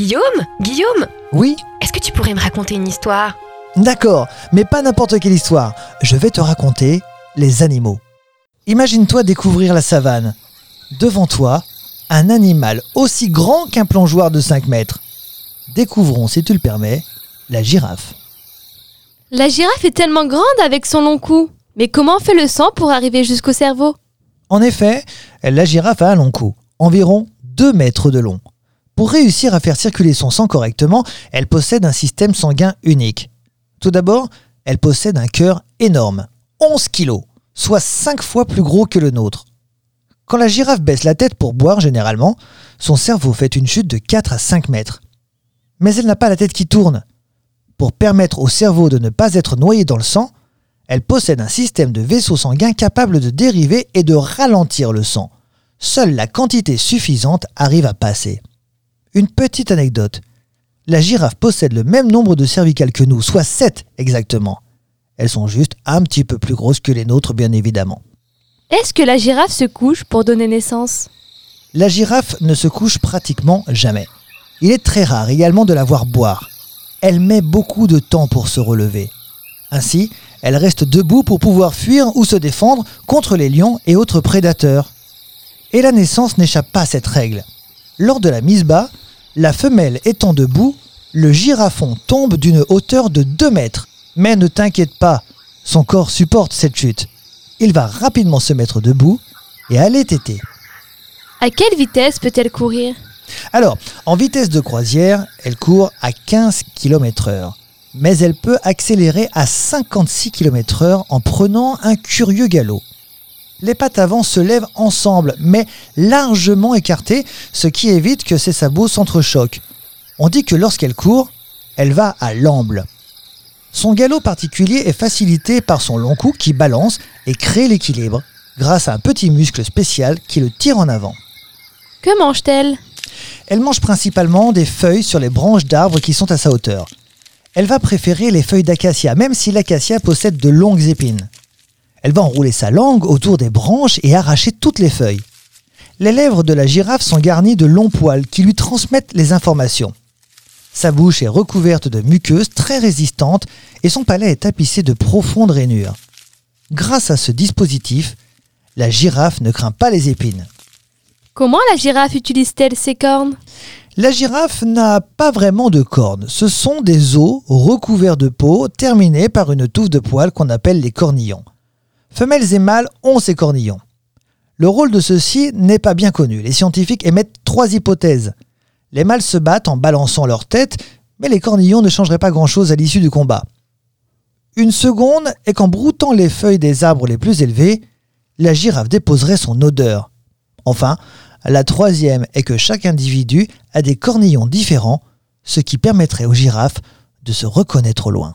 Guillaume Guillaume Oui Est-ce que tu pourrais me raconter une histoire? D'accord, mais pas n'importe quelle histoire. Je vais te raconter les animaux. Imagine-toi découvrir la savane. Devant toi, un animal aussi grand qu'un plongeoir de 5 mètres. Découvrons, si tu le permets, la girafe. La girafe est tellement grande avec son long cou. Mais comment fait le sang pour arriver jusqu'au cerveau? En effet, la girafe a un long cou, environ 2 mètres de long. Pour réussir à faire circuler son sang correctement, elle possède un système sanguin unique. Tout d'abord, elle possède un cœur énorme, 11 kilos, soit 5 fois plus gros que le nôtre. Quand la girafe baisse la tête pour boire généralement, son cerveau fait une chute de 4 à 5 mètres. Mais elle n'a pas la tête qui tourne. Pour permettre au cerveau de ne pas être noyé dans le sang, elle possède un système de vaisseaux sanguins capable de dériver et de ralentir le sang. Seule la quantité suffisante arrive à passer. Une petite anecdote. La girafe possède le même nombre de cervicales que nous, soit 7 exactement. Elles sont juste un petit peu plus grosses que les nôtres, bien évidemment. Est-ce que la girafe se couche pour donner naissance? La girafe ne se couche pratiquement jamais. Il est très rare également de la voir boire. Elle met beaucoup de temps pour se relever. Ainsi, elle reste debout pour pouvoir fuir ou se défendre contre les lions et autres prédateurs. Et la naissance n'échappe pas à cette règle. Lors de la mise bas, la femelle étant debout, le girafon tombe d'une hauteur de 2 mètres. Mais ne t'inquiète pas, son corps supporte cette chute. Il va rapidement se mettre debout et aller téter. À quelle vitesse peut-elle courir? Alors, en vitesse de croisière, elle court à 15 km/h. Mais elle peut accélérer à 56 km/h en prenant un curieux galop. Les pattes avant se lèvent ensemble, mais largement écartées, ce qui évite que ses sabots s'entrechoquent. On dit que lorsqu'elle court, elle va à l'amble. Son galop particulier est facilité par son long cou qui balance et crée l'équilibre, grâce à un petit muscle spécial qui le tire en avant. Que mange-t-elle? Elle mange principalement des feuilles sur les branches d'arbres qui sont à sa hauteur. Elle va préférer les feuilles d'acacia, même si l'acacia possède de longues épines. Elle va enrouler sa langue autour des branches et arracher toutes les feuilles. Les lèvres de la girafe sont garnies de longs poils qui lui transmettent les informations. Sa bouche est recouverte de muqueuses très résistantes et son palais est tapissé de profondes rainures. Grâce à ce dispositif, la girafe ne craint pas les épines. Comment la girafe utilise-t-elle ses cornes? La girafe n'a pas vraiment de cornes. Ce sont des os recouverts de peau terminés par une touffe de poils qu'on appelle les cornillons. Femelles et mâles ont ces cornillons. Le rôle de ceux-ci n'est pas bien connu. Les scientifiques émettent trois hypothèses. Les mâles se battent en balançant leur tête, mais les cornillons ne changeraient pas grand-chose à l'issue du combat. Une seconde est qu'en broutant les feuilles des arbres les plus élevés, la girafe déposerait son odeur. Enfin, la troisième est que chaque individu a des cornillons différents, ce qui permettrait aux girafes de se reconnaître au loin.